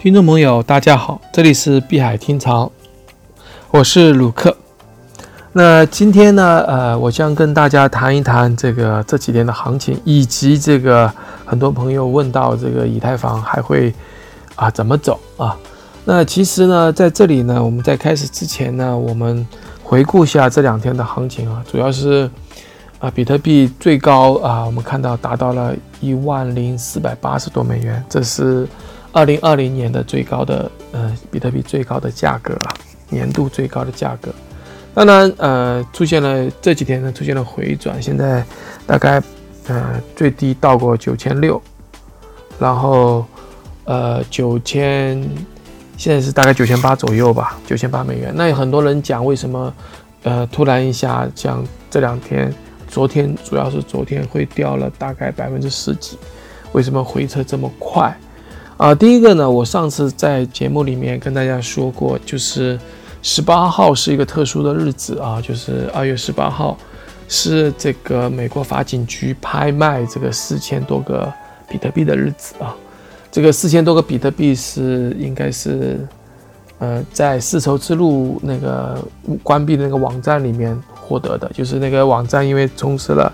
听众朋友，大家好，这里是碧海听潮，我是鲁克。那今天呢，呃，我将跟大家谈一谈这个这几天的行情，以及这个很多朋友问到这个以太坊还会啊怎么走啊？那其实呢，在这里呢，我们在开始之前呢，我们回顾一下这两天的行情啊，主要是啊，比特币最高啊，我们看到达到了一万零四百八十多美元，这是。二零二零年的最高的呃比特币最高的价格啊，年度最高的价格，当然呃出现了这几天呢出现了回转，现在大概呃最低到过九千六，然后呃九千现在是大概九千八左右吧，九千八美元。那有很多人讲为什么呃突然一下像这两天，昨天主要是昨天会掉了大概百分之十几，为什么回撤这么快？啊，第一个呢，我上次在节目里面跟大家说过，就是十八号是一个特殊的日子啊，就是二月十八号是这个美国法警局拍卖这个四千多个比特币的日子啊。这个四千多个比特币是应该是呃在丝绸之路那个关闭的那个网站里面获得的，就是那个网站因为从事了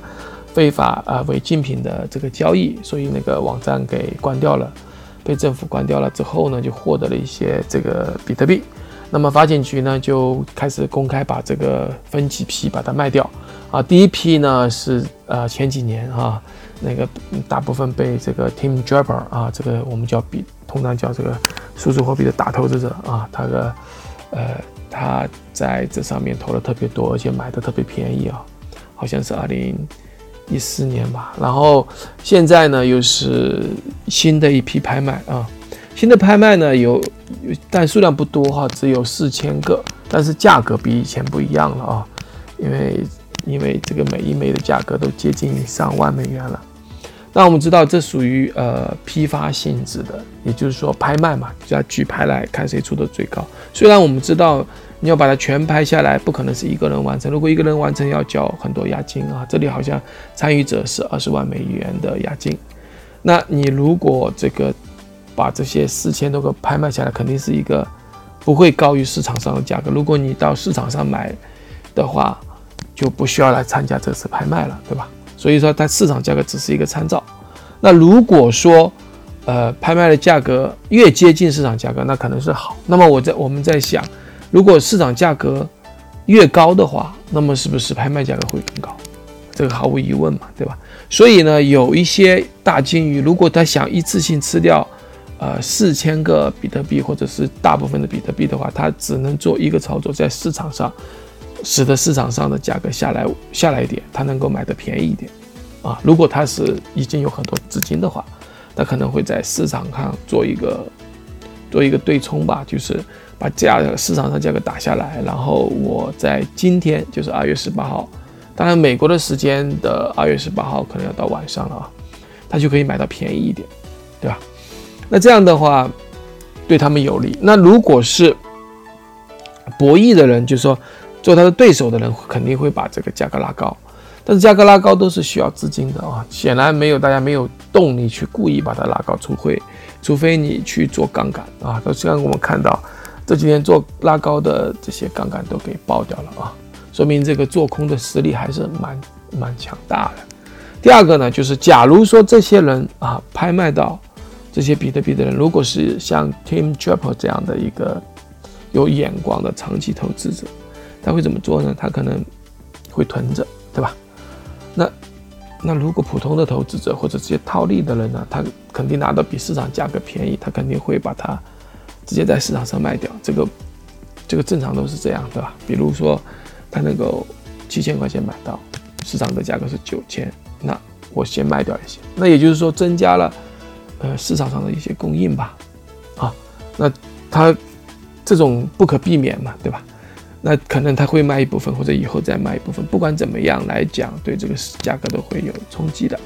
非法啊违禁品的这个交易，所以那个网站给关掉了。被政府关掉了之后呢，就获得了一些这个比特币。那么法警局呢就开始公开把这个分几批把它卖掉啊。第一批呢是呃前几年啊那个大部分被这个 Tim Draper 啊这个我们叫比通常叫这个数字货币的大投资者啊，他的呃他在这上面投了特别多，而且买的特别便宜啊，好像是二零。一四年吧，然后现在呢又是新的一批拍卖啊，新的拍卖呢有，但数量不多哈，只有四千个，但是价格比以前不一样了啊，因为因为这个每一枚的价格都接近上万美元了。那我们知道这属于呃批发性质的，也就是说拍卖嘛，就要举牌来看谁出的最高。虽然我们知道。你要把它全拍下来，不可能是一个人完成。如果一个人完成，要交很多押金啊。这里好像参与者是二十万美元的押金。那你如果这个把这些四千多个拍卖下来，肯定是一个不会高于市场上的价格。如果你到市场上买的话，就不需要来参加这次拍卖了，对吧？所以说，它市场价格只是一个参照。那如果说呃拍卖的价格越接近市场价格，那可能是好。那么我在我们在想。如果市场价格越高的话，那么是不是拍卖价格会更高？这个毫无疑问嘛，对吧？所以呢，有一些大鲸鱼，如果他想一次性吃掉，呃，四千个比特币或者是大部分的比特币的话，他只能做一个操作，在市场上使得市场上的价格下来下来一点，他能够买的便宜一点啊。如果他是已经有很多资金的话，他可能会在市场上做一个做一个对冲吧，就是。把价格市场上价格打下来，然后我在今天就是二月十八号，当然美国的时间的二月十八号可能要到晚上了啊，他就可以买到便宜一点，对吧？那这样的话对他们有利。那如果是博弈的人，就是说做他的对手的人，肯定会把这个价格拉高。但是价格拉高都是需要资金的啊，显然没有大家没有动力去故意把它拉高，除非除非你去做杠杆啊。都像我们看到。这几天做拉高的这些杠杆都给爆掉了啊，说明这个做空的实力还是蛮蛮强大的。第二个呢，就是假如说这些人啊拍卖到这些比特币的人，如果是像 Tim Draper 这样的一个有眼光的长期投资者，他会怎么做呢？他可能会囤着，对吧？那那如果普通的投资者或者这些套利的人呢，他肯定拿到比市场价格便宜，他肯定会把它。直接在市场上卖掉，这个这个正常都是这样，对吧？比如说，他能够七千块钱买到，市场的价格是九千，那我先卖掉一些，那也就是说增加了呃市场上的一些供应吧，啊，那他这种不可避免嘛，对吧？那可能他会卖一部分，或者以后再卖一部分，不管怎么样来讲，对这个价格都会有冲击的，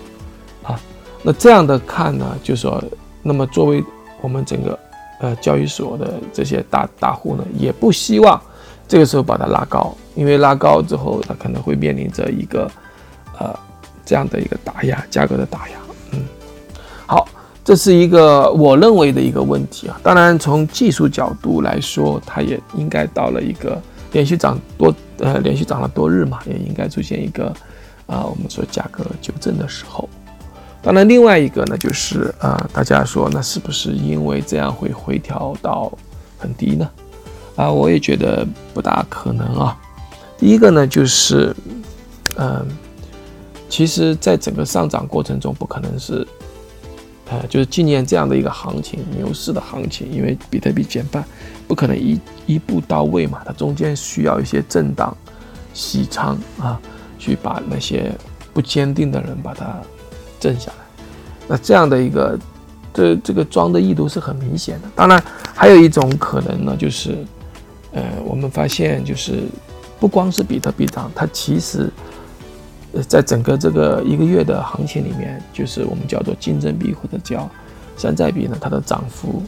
啊，那这样的看呢，就说，那么作为我们整个。呃，交易所的这些大大户呢，也不希望这个时候把它拉高，因为拉高之后，它可能会面临着一个呃这样的一个打压，价格的打压。嗯，好，这是一个我认为的一个问题啊。当然，从技术角度来说，它也应该到了一个连续涨多呃连续涨了多日嘛，也应该出现一个啊我们说价格纠正的时候。当然，另外一个呢，就是啊，大家说那是不是因为这样会回调到很低呢？啊，我也觉得不大可能啊。第一个呢，就是嗯，其实在整个上涨过程中，不可能是呃，就是今年这样的一个行情，牛市的行情，因为比特币减半，不可能一一步到位嘛，它中间需要一些震荡、洗仓啊，去把那些不坚定的人把它。震下来，那这样的一个，这这个装的意图是很明显的。当然，还有一种可能呢，就是，呃，我们发现就是，不光是比特币涨，它其实，呃，在整个这个一个月的行情里面，就是我们叫做竞争币或者叫山寨币呢，它的涨幅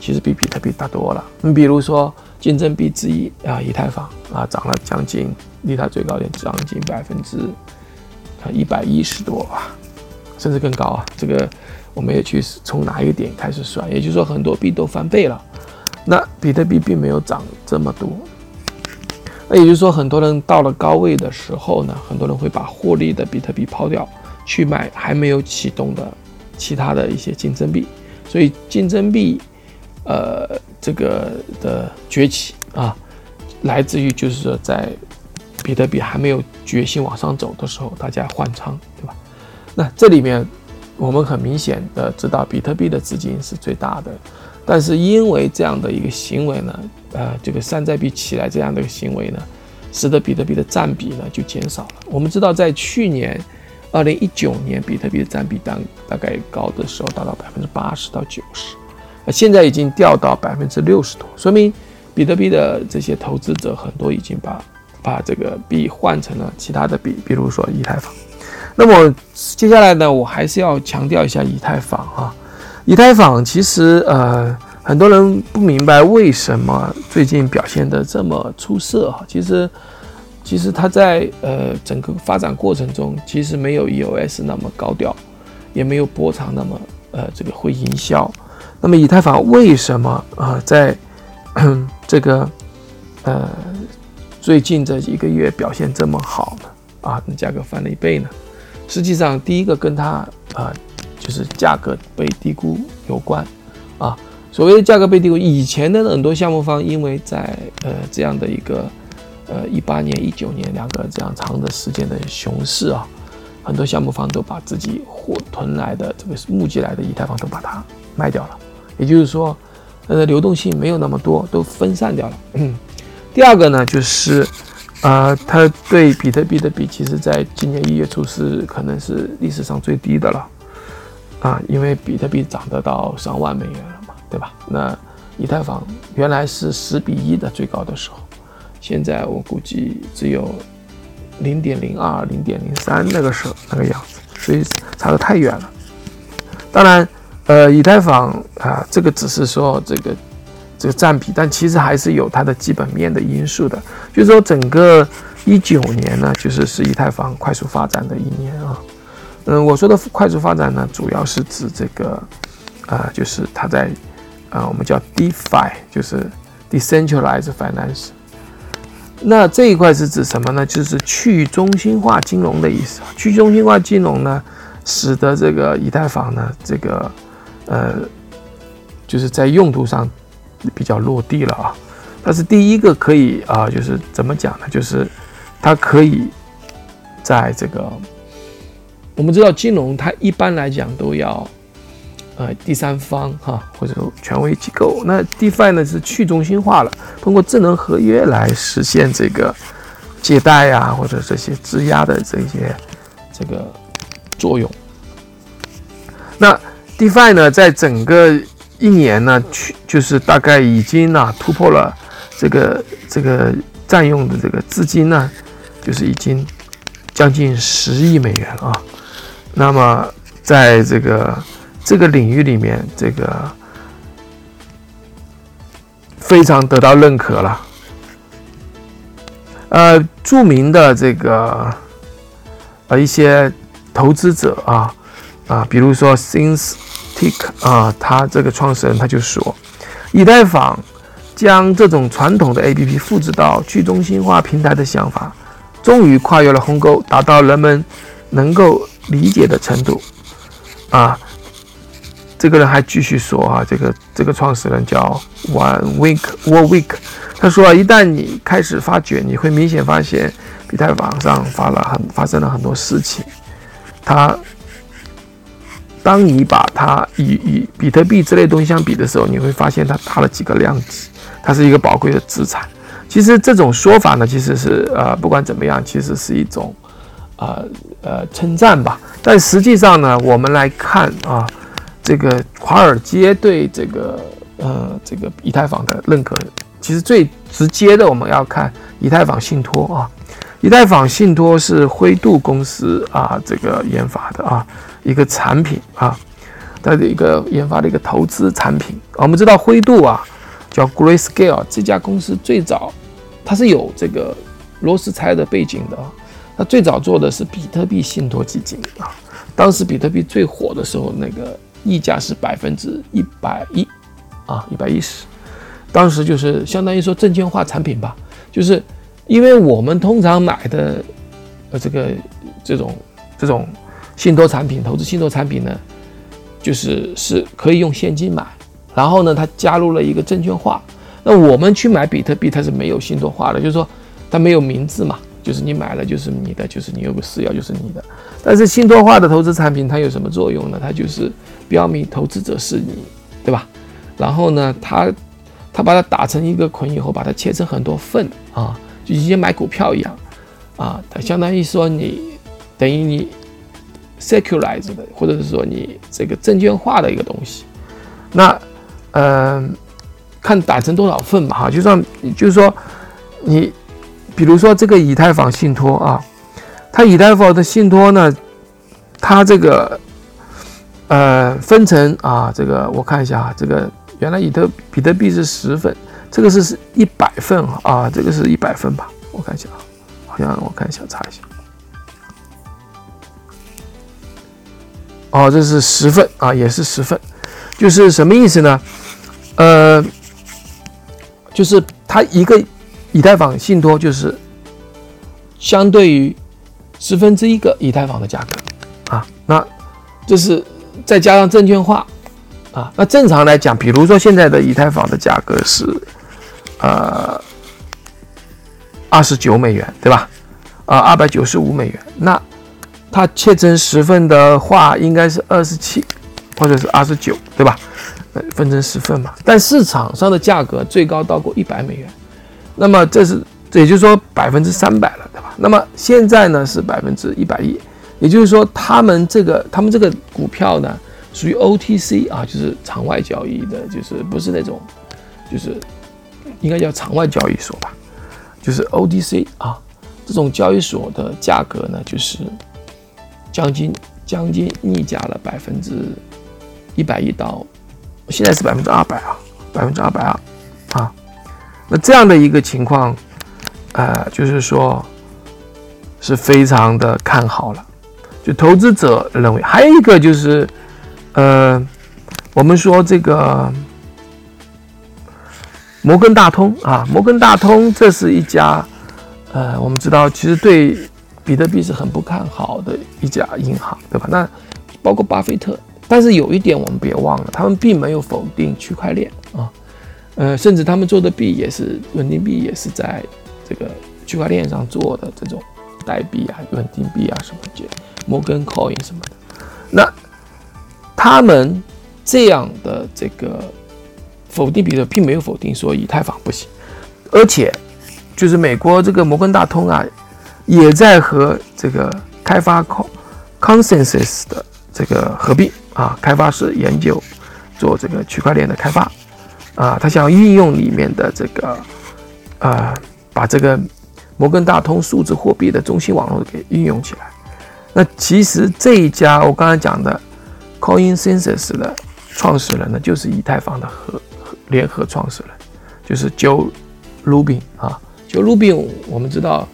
其实比比特币大多了。你比如说竞争币之一啊，以太坊啊，涨了将近离它最高点将近百分之啊一百一十多吧。甚至更高啊！这个我们也去从哪一个点开始算，也就是说很多币都翻倍了。那比特币并没有涨这么多，那也就是说很多人到了高位的时候呢，很多人会把获利的比特币抛掉，去买还没有启动的其他的一些竞争币。所以竞争币，呃，这个的崛起啊，来自于就是说在比特币还没有决心往上走的时候，大家换仓，对吧？那这里面，我们很明显的知道，比特币的资金是最大的，但是因为这样的一个行为呢，呃，这个山寨币起来这样的一个行为呢，使得比特币的占比呢就减少了。我们知道，在去年，二零一九年，比特币的占比当大概高的时候达到百分之八十到九十，呃，现在已经掉到百分之六十多，说明比特币的这些投资者很多已经把把这个币换成了其他的币，比如说以太坊。那么接下来呢，我还是要强调一下以太坊啊。以太坊其实呃，很多人不明白为什么最近表现的这么出色哈。其实其实它在呃整个发展过程中，其实没有 EOS 那么高调，也没有波长那么呃这个会营销。那么以太坊为什么啊在 这个呃最近这一个月表现这么好呢？啊，那价格翻了一倍呢？实际上，第一个跟它啊，就是价格被低估有关，啊，所谓的价格被低估，以前的很多项目方因为在呃这样的一个呃一八年、一九年两个这样长的时间的熊市啊，很多项目方都把自己货囤来的这个募集来的以太坊都把它卖掉了，也就是说，呃，流动性没有那么多，都分散掉了。第二个呢，就是。啊，它对比特币的比，其实在今年一月初是可能是历史上最低的了，啊，因为比特币涨得到上万美元了嘛，对吧？那以太坊原来是十比一的最高的时候，现在我估计只有零点零二、零点零三那个时候那个样子，所以差得太远了。当然，呃，以太坊啊，这个只是说这个。这个占比，但其实还是有它的基本面的因素的。就是说，整个一九年呢，就是是以太坊快速发展的一年啊。嗯，我说的快速发展呢，主要是指这个，啊，就是它在，啊，我们叫 DeFi，就是 Decentralized Finance。那这一块是指什么呢？就是去中心化金融的意思。去中心化金融呢，使得这个以太坊呢，这个，呃，就是在用途上。比较落地了啊，但是第一个可以啊，就是怎么讲呢？就是它可以在这个，我们知道金融它一般来讲都要呃第三方哈或者权威机构，那 DeFi 呢是去中心化了，通过智能合约来实现这个借贷啊或者这些质押的这些这个作用。那 DeFi 呢在整个一年呢，去就是大概已经啊突破了这个这个占用的这个资金呢，就是已经将近十亿美元啊。那么在这个这个领域里面，这个非常得到认可了。呃，著名的这个呃一些投资者啊啊，比如说 Since。Tik 啊，他这个创始人他就说，以太坊将这种传统的 APP 复制到去中心化平台的想法，终于跨越了鸿沟，达到人们能够理解的程度啊。这个人还继续说啊，这个这个创始人叫 One Week War Week，他说啊，一旦你开始发掘，你会明显发现，以太坊上发了很发生了很多事情。他，当你把它与与比特币之类东西相比的时候，你会发现它大了几个量级，它是一个宝贵的资产。其实这种说法呢，其实是呃，不管怎么样，其实是一种呃呃称赞吧。但实际上呢，我们来看啊。这个华尔街对这个呃这个以太坊的认可，其实最直接的我们要看以太坊信托啊，以太坊信托是灰度公司啊这个研发的啊一个产品啊，它的一个研发的一个投资产品。我们知道灰度啊叫 Grayscale 这家公司最早它是有这个罗斯柴尔的背景的啊，它最早做的是比特币信托基金啊，当时比特币最火的时候那个。溢价是百分之一百一，啊，一百一十，当时就是相当于说证券化产品吧，就是因为我们通常买的，呃，这个这种这种信托产品，投资信托产品呢，就是是可以用现金买，然后呢，它加入了一个证券化，那我们去买比特币，它是没有信托化的，就是说它没有名字嘛。就是你买了就是你的，就是你有个私钥就是你的。但是信托化的投资产品它有什么作用呢？它就是标明投资者是你，对吧？然后呢，它它把它打成一个捆以后，把它切成很多份啊，就像买股票一样啊，它相当于说你等于你 secularized 的，或者是说你这个证券化的一个东西。那嗯，看打成多少份嘛哈，就算就是说你。比如说这个以太坊信托啊，它以太坊的信托呢，它这个呃分成啊，这个我看一下啊，这个原来以特比特币是十份，这个是是一百份啊，这个是一百份吧？我看一下啊，好像我看一下查一下，哦，这是十份啊，也是十份，就是什么意思呢？呃，就是它一个。以太坊信托就是相对于十分之一个以太坊的价格啊，那这是再加上证券化啊，那正常来讲，比如说现在的以太坊的价格是呃二十九美元，对吧？啊，二百九十五美元，那它切成十份的话，应该是二十七或者是二十九，对吧？呃，分成十份嘛，但市场上的价格最高到过一百美元。那么这是，这也就是说百分之三百了，对吧？那么现在呢是百分之一百一，也就是说他们这个他们这个股票呢属于 OTC 啊，就是场外交易的，就是不是那种，就是应该叫场外交易所吧，就是 OTC 啊，这种交易所的价格呢就是将近将近逆价了百分之一百亿到，现在是百分之二百啊，百分之二百二啊。那这样的一个情况，呃，就是说是非常的看好了。就投资者认为，还有一个就是，呃，我们说这个摩根大通啊，摩根大通这是一家，呃，我们知道其实对比特币是很不看好的一家银行，对吧？那包括巴菲特，但是有一点我们别忘了，他们并没有否定区块链啊。呃，甚至他们做的币也是稳定币，也是在这个区块链上做的这种代币啊、稳定币啊什么的，摩根 Coin 什么的。那他们这样的这个否定比特并没有否定说以太坊不行，而且就是美国这个摩根大通啊，也在和这个开发 Consensus 的这个合并啊，开发是研究做这个区块链的开发。啊，他想运用里面的这个，呃，把这个摩根大通数字货币的中心网络给运用起来。那其实这一家我刚才讲的 CoinSensus 的创始人呢，就是以太坊的合联合创始人，就是 Joe Rubin 啊。Joe Rubin 我们知道，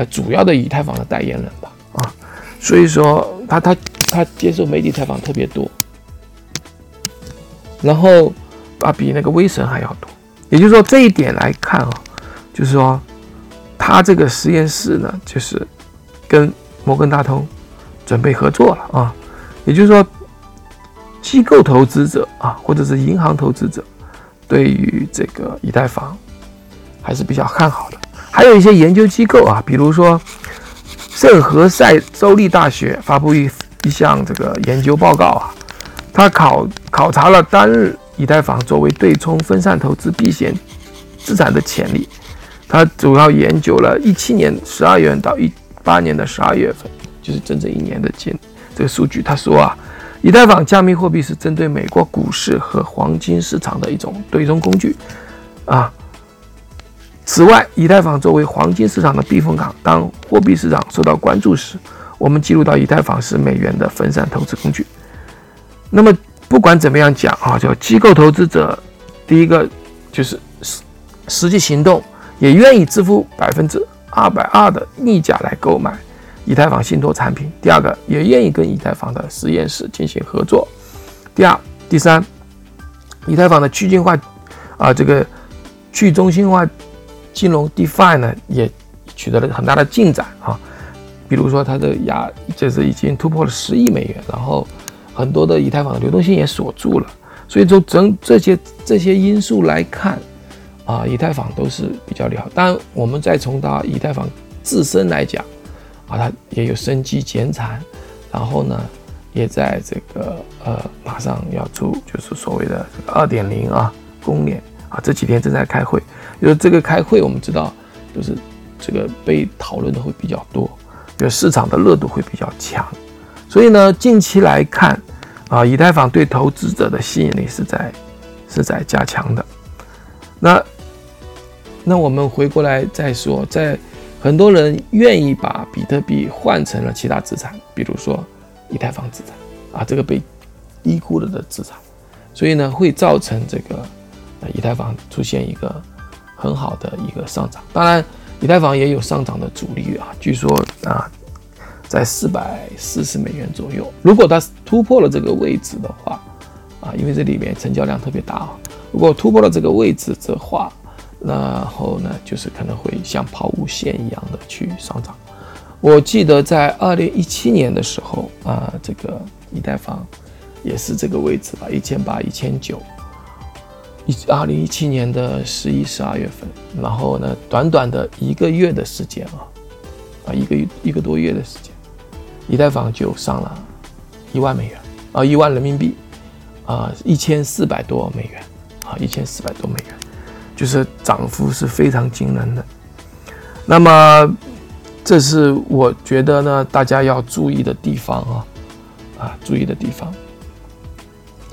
呃，主要的以太坊的代言人吧，啊，所以说他他他接受媒体采访特别多。然后啊比那个威神还要多。也就是说这一点来看啊，就是说他这个实验室呢，就是跟摩根大通准备合作了啊。也就是说，机构投资者啊，或者是银行投资者，对于这个以太坊还是比较看好的。还有一些研究机构啊，比如说圣何塞州立大学发布一一项这个研究报告啊，他考考察了单日以太坊作为对冲分散投资避险资产的潜力。他主要研究了一七年十二月到一八年的十二月份，就是整整一年的间这个数据。他说啊，以太坊加密货币是针对美国股市和黄金市场的一种对冲工具啊。此外，以太坊作为黄金市场的避风港，当货币市场受到关注时，我们记录到以太坊是美元的分散投资工具。那么，不管怎么样讲啊，叫机构投资者，第一个就是实实际行动，也愿意支付百分之二百二的溢价来购买以太坊信托产品。第二个，也愿意跟以太坊的实验室进行合作。第二、第三，以太坊的去中心化啊，这个去中心化。金融 DeFi 呢也取得了很大的进展啊，比如说它的压就是已经突破了十亿美元，然后很多的以太坊的流动性也锁住了，所以从整这些这些因素来看啊，以太坊都是比较利好。当然，我们再从它以太坊自身来讲啊，它也有生机减产，然后呢，也在这个呃马上要出就是所谓的二点零啊公链啊，这几天正在开会。就是这个开会，我们知道，就是这个被讨论的会比较多，就市场的热度会比较强，所以呢，近期来看，啊，以太坊对投资者的吸引力是在是在加强的。那那我们回过来再说，在很多人愿意把比特币换成了其他资产，比如说以太坊资产啊，这个被低估了的资产，所以呢，会造成这个以太坊出现一个。很好的一个上涨，当然，以太坊也有上涨的阻力啊。据说啊，在四百四十美元左右。如果它突破了这个位置的话，啊，因为这里面成交量特别大啊。如果突破了这个位置的话，然后呢，就是可能会像抛物线一样的去上涨。我记得在二零一七年的时候啊，这个以太坊也是这个位置吧，一千八、一千九。一二零一七年的十一、十二月份，然后呢，短短的一个月的时间啊，啊，一个一个多月的时间，以太坊就上了一万美元啊，一万人民币啊，一千四百多美元啊，一千四百多美元，就是涨幅是非常惊人的。那么，这是我觉得呢，大家要注意的地方啊，啊，注意的地方。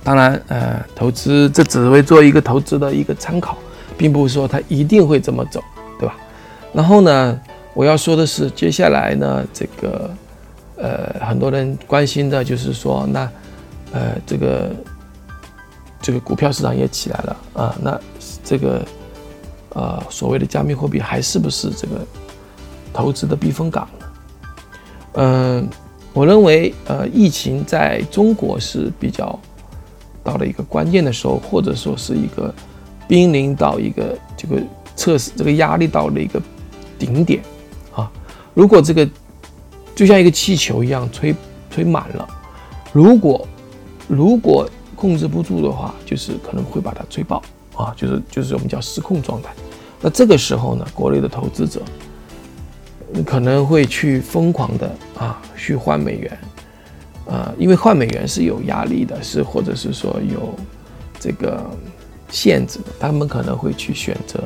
当然，呃，投资这只会做一个投资的一个参考，并不是说它一定会这么走，对吧？然后呢，我要说的是，接下来呢，这个，呃，很多人关心的就是说，那，呃，这个，这个股票市场也起来了啊，那这个，呃，所谓的加密货币还是不是这个投资的避风港呢？嗯，我认为，呃，疫情在中国是比较。到了一个关键的时候，或者说是一个濒临到一个这个测试，这个压力到了一个顶点啊！如果这个就像一个气球一样吹吹满了，如果如果控制不住的话，就是可能会把它吹爆啊！就是就是我们叫失控状态。那这个时候呢，国内的投资者可能会去疯狂的啊去换美元。呃，因为换美元是有压力的，是或者是说有这个限制的，他们可能会去选择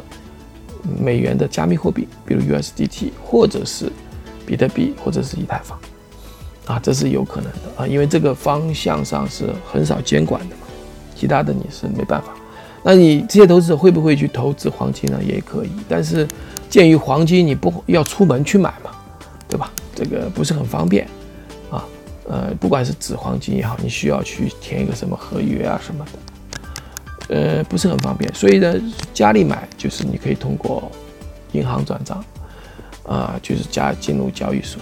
美元的加密货币，比如 USDT，或者是比特币，或者是以太坊，啊，这是有可能的啊，因为这个方向上是很少监管的嘛，其他的你是没办法。那你这些投资者会不会去投资黄金呢？也可以，但是鉴于黄金你不要出门去买嘛，对吧？这个不是很方便。呃，不管是纸黄金也好，你需要去填一个什么合约啊什么的，呃，不是很方便。所以呢，家里买就是你可以通过银行转账，啊，就是加进入交易所，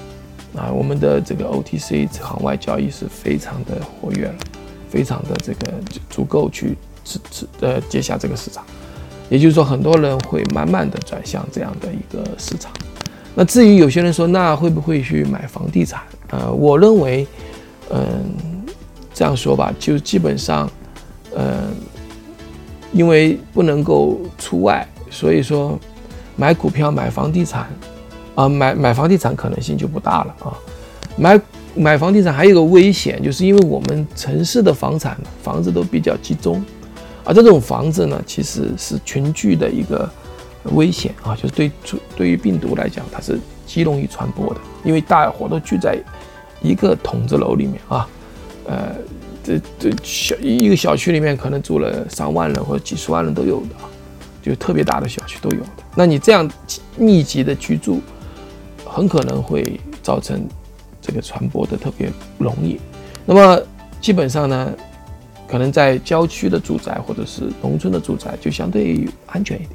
啊，我们的这个 OTC 行外交易是非常的活跃了，非常的这个足够去吃吃呃接下这个市场。也就是说，很多人会慢慢的转向这样的一个市场。那至于有些人说，那会不会去买房地产？呃，我认为，嗯，这样说吧，就基本上，嗯，因为不能够出外，所以说买股票、买房地产，啊，买买房地产可能性就不大了啊。买买房地产还有个危险，就是因为我们城市的房产房子都比较集中。而这种房子呢，其实是群聚的一个危险啊，就是对对于病毒来讲，它是极容易传播的，因为大伙都聚在一个筒子楼里面啊，呃，这这小一个小区里面可能住了上万人或者几十万人都有的，就特别大的小区都有的。那你这样密集的居住，很可能会造成这个传播的特别容易。那么基本上呢？可能在郊区的住宅或者是农村的住宅就相对安全一点。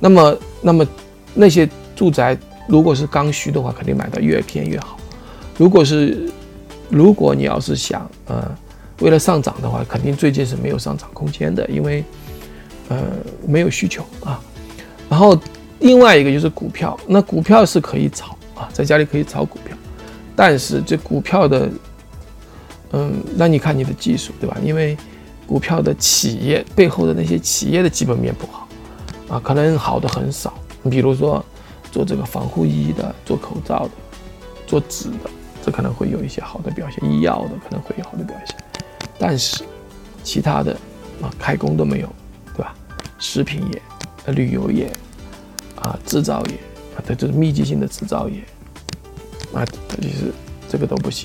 那么，那么那些住宅如果是刚需的话，肯定买的越偏越好。如果是如果你要是想呃为了上涨的话，肯定最近是没有上涨空间的，因为呃没有需求啊。然后另外一个就是股票，那股票是可以炒啊，在家里可以炒股票，但是这股票的。嗯，那你看你的技术，对吧？因为股票的企业背后的那些企业的基本面不好，啊，可能好的很少。你比如说做这个防护衣的、做口罩的、做纸的，这可能会有一些好的表现；医药的可能会有好的表现，但是其他的啊，开工都没有，对吧？食品业、旅游业啊、制造业啊，这就是密集性的制造业啊，其实这个都不行。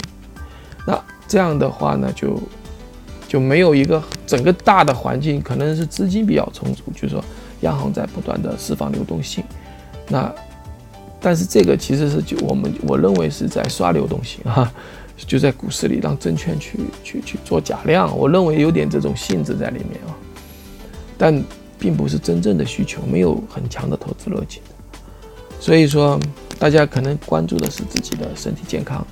那这样的话呢，就就没有一个整个大的环境，可能是资金比较充足，就是说央行在不断的释放流动性。那但是这个其实是就我们我认为是在刷流动性 啊，就在股市里让证券去去去做假量，我认为有点这种性质在里面啊。但并不是真正的需求，没有很强的投资热情。所以说，大家可能关注的是自己的身体健康。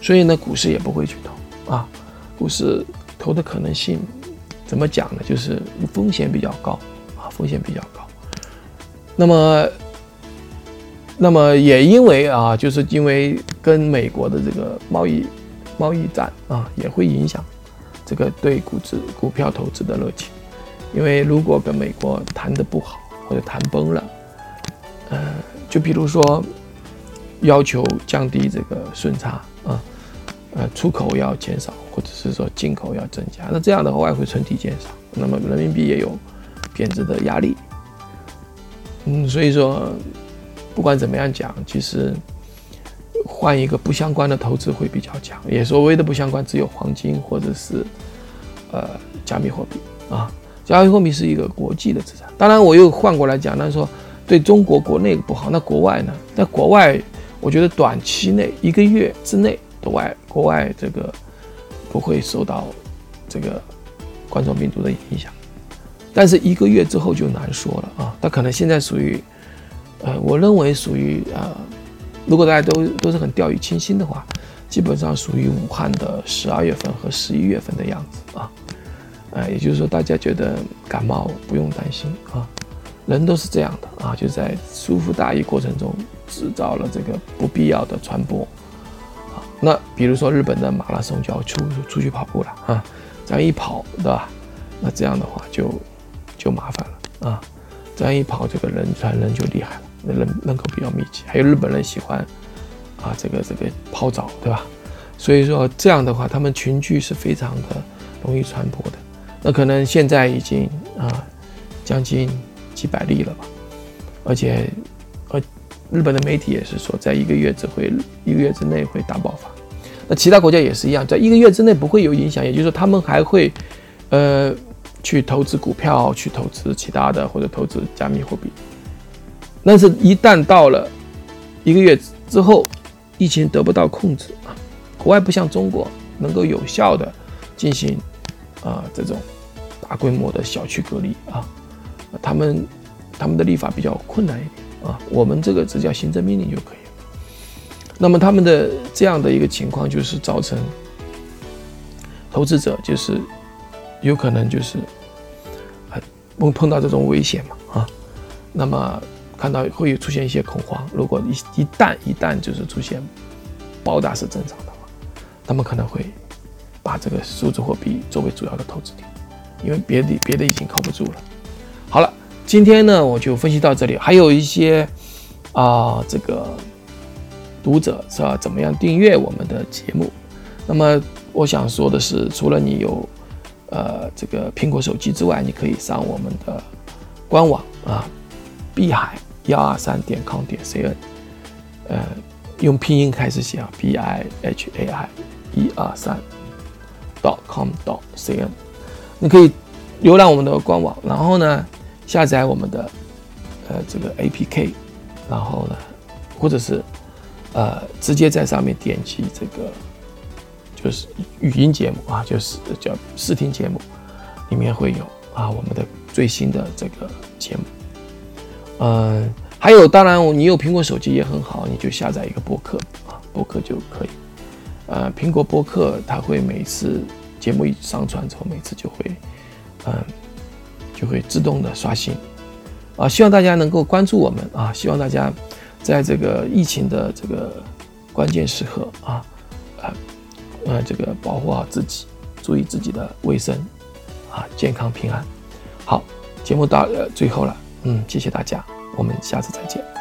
所以呢，股市也不会去投啊，股市投的可能性怎么讲呢？就是风险比较高啊，风险比较高。那么，那么也因为啊，就是因为跟美国的这个贸易贸易战啊，也会影响这个对股市股票投资的热情。因为如果跟美国谈的不好或者谈崩了，呃，就比如说要求降低这个顺差啊。呃，出口要减少，或者是说进口要增加，那这样的话外汇存底减少，那么人民币也有贬值的压力。嗯，所以说不管怎么样讲，其实换一个不相关的投资会比较强。也所谓的不相关，只有黄金或者是呃加密货币啊。加密货币是一个国际的资产。当然，我又换过来讲，那说对中国国内不好，那国外呢？在国外，我觉得短期内一个月之内。国外国外这个不会受到这个冠状病毒的影响，但是一个月之后就难说了啊。它可能现在属于，呃，我认为属于呃，如果大家都都是很掉以轻心的话，基本上属于武汉的十二月份和十一月份的样子啊。呃，也就是说，大家觉得感冒不用担心啊，人都是这样的啊，就在疏忽大意过程中制造了这个不必要的传播。那比如说日本的马拉松就要出出去跑步了啊，这样一跑，对吧？那这样的话就就麻烦了啊，这样一跑，这个人传人就厉害了，人人口比较密集，还有日本人喜欢啊这个这个泡澡，对吧？所以说这样的话，他们群聚是非常的容易传播的。那可能现在已经啊将近几百例了吧，而且而。日本的媒体也是说，在一个月只会一个月之内会大爆发。那其他国家也是一样，在一个月之内不会有影响，也就是说他们还会，呃，去投资股票，去投资其他的或者投资加密货币。但是，一旦到了一个月之后，疫情得不到控制啊，国外不像中国能够有效的进行啊这种大规模的小区隔离啊，他们他们的立法比较困难一点。啊，我们这个只叫行政命令就可以了。那么他们的这样的一个情况，就是造成投资者就是有可能就是碰碰到这种危险嘛啊，那么看到会有出现一些恐慌。如果一一旦一旦就是出现暴打是正常的话，他们可能会把这个数字货币作为主要的投资点，因为别的别的已经靠不住了。好了，今天呢我就分析到这里，还有一些啊这个读者是吧？怎么样订阅我们的节目？那么我想说的是，除了你有呃这个苹果手机之外，你可以上我们的官网啊，碧海幺二三点 com 点 cn，呃，用拼音开始写啊，b i h a i 一二三 dot com dot cn，你可以浏览我们的官网，然后呢下载我们的呃这个 A P K，然后呢或者是呃直接在上面点击这个。就是语音节目啊，就是叫视听节目，里面会有啊我们的最新的这个节目。嗯，还有当然你有苹果手机也很好，你就下载一个播客啊，播客就可以。呃，苹果播客它会每次节目一上传之后，每次就会嗯就会自动的刷新。啊，希望大家能够关注我们啊，希望大家在这个疫情的这个关键时刻啊啊。呃，这个保护好自己，注意自己的卫生，啊，健康平安。好，节目到呃最后了，嗯，谢谢大家，我们下次再见。